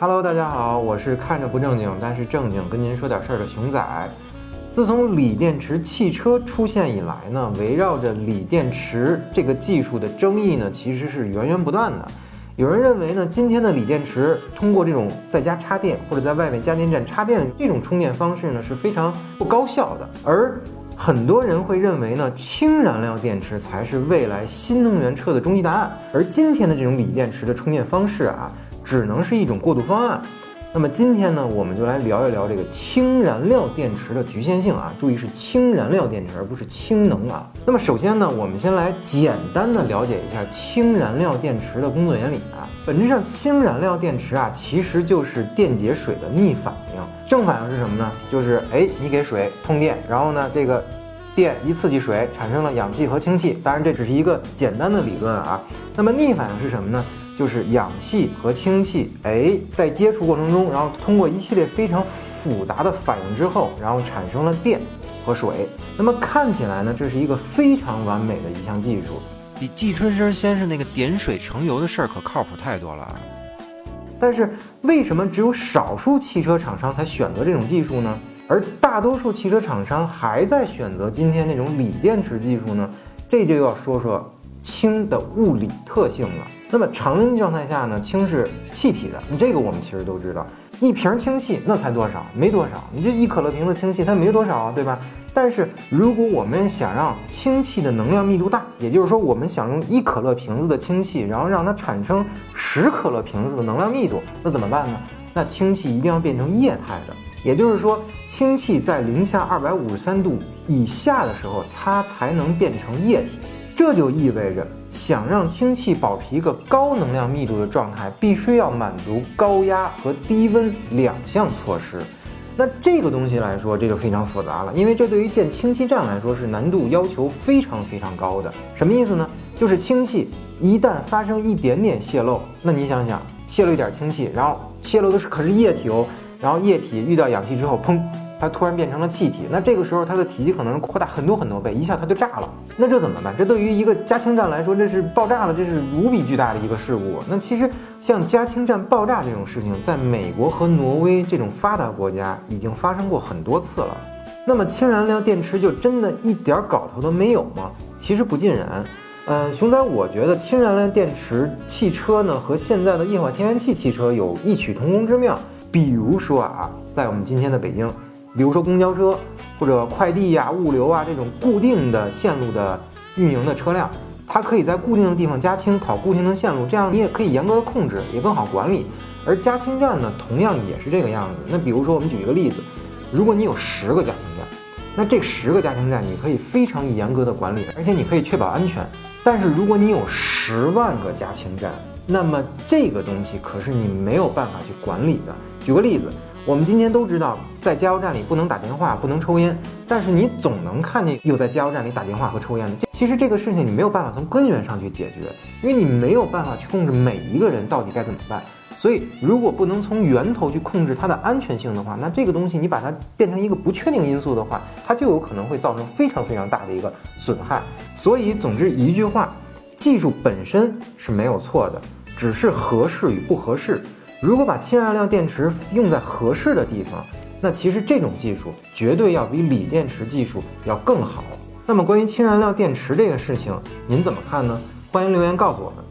Hello，大家好，我是看着不正经，但是正经跟您说点事儿的熊仔。自从锂电池汽车出现以来呢，围绕着锂电池这个技术的争议呢，其实是源源不断的。有人认为呢，今天的锂电池通过这种在家插电或者在外面加电站插电这种充电方式呢，是非常不高效的。而很多人会认为呢，氢燃料电池才是未来新能源车的终极答案。而今天的这种锂电池的充电方式啊。只能是一种过渡方案。那么今天呢，我们就来聊一聊这个氢燃料电池的局限性啊。注意是氢燃料电池，而不是氢能啊。那么首先呢，我们先来简单的了解一下氢燃料电池的工作原理啊。本质上，氢燃料电池啊，其实就是电解水的逆反应。正反应是什么呢？就是哎，你给水通电，然后呢，这个电一刺激水，产生了氧气和氢气。当然，这只是一个简单的理论啊。那么逆反应是什么呢？就是氧气和氢气，哎，在接触过程中，然后通过一系列非常复杂的反应之后，然后产生了电和水。那么看起来呢，这是一个非常完美的一项技术，比季春生先生那个点水成油的事儿可靠谱太多了。但是为什么只有少数汽车厂商才选择这种技术呢？而大多数汽车厂商还在选择今天那种锂电池技术呢？这就要说说氢的物理特性了。那么常温状态下呢，氢是气体的，你这个我们其实都知道，一瓶氢气那才多少，没多少，你这一可乐瓶子氢气它没多少啊，对吧？但是如果我们想让氢气的能量密度大，也就是说我们想用一可乐瓶子的氢气，然后让它产生十可乐瓶子的能量密度，那怎么办呢？那氢气一定要变成液态的，也就是说氢气在零下二百五十三度以下的时候，它才能变成液体，这就意味着。想让氢气保持一个高能量密度的状态，必须要满足高压和低温两项措施。那这个东西来说，这就非常复杂了，因为这对于建氢气站来说是难度要求非常非常高的。什么意思呢？就是氢气一旦发生一点点泄漏，那你想想，泄露一点氢气，然后泄露的是可是液体哦，然后液体遇到氧气之后，砰。它突然变成了气体，那这个时候它的体积可能扩大很多很多倍，一下它就炸了。那这怎么办？这对于一个加氢站来说，这是爆炸了，这是无比巨大的一个事故。那其实像加氢站爆炸这种事情，在美国和挪威这种发达国家已经发生过很多次了。那么氢燃料电池就真的一点搞头都没有吗？其实不尽然。嗯，熊仔，我觉得氢燃料电池汽车呢和现在的液化天然气汽车有异曲同工之妙。比如说啊，在我们今天的北京。比如说公交车或者快递呀、物流啊这种固定的线路的运营的车辆，它可以在固定的地方加氢，跑固定的线路，这样你也可以严格的控制，也更好管理。而加氢站呢，同样也是这个样子。那比如说我们举一个例子，如果你有十个加氢站，那这十个加氢站你可以非常严格的管理，而且你可以确保安全。但是如果你有十万个加氢站，那么这个东西可是你没有办法去管理的。举个例子。我们今天都知道，在加油站里不能打电话，不能抽烟，但是你总能看见有在加油站里打电话和抽烟的。其实这个事情你没有办法从根源上去解决，因为你没有办法去控制每一个人到底该怎么办。所以，如果不能从源头去控制它的安全性的话，那这个东西你把它变成一个不确定因素的话，它就有可能会造成非常非常大的一个损害。所以，总之一句话，技术本身是没有错的，只是合适与不合适。如果把氢燃料电池用在合适的地方，那其实这种技术绝对要比锂电池技术要更好。那么关于氢燃料电池这个事情，您怎么看呢？欢迎留言告诉我们。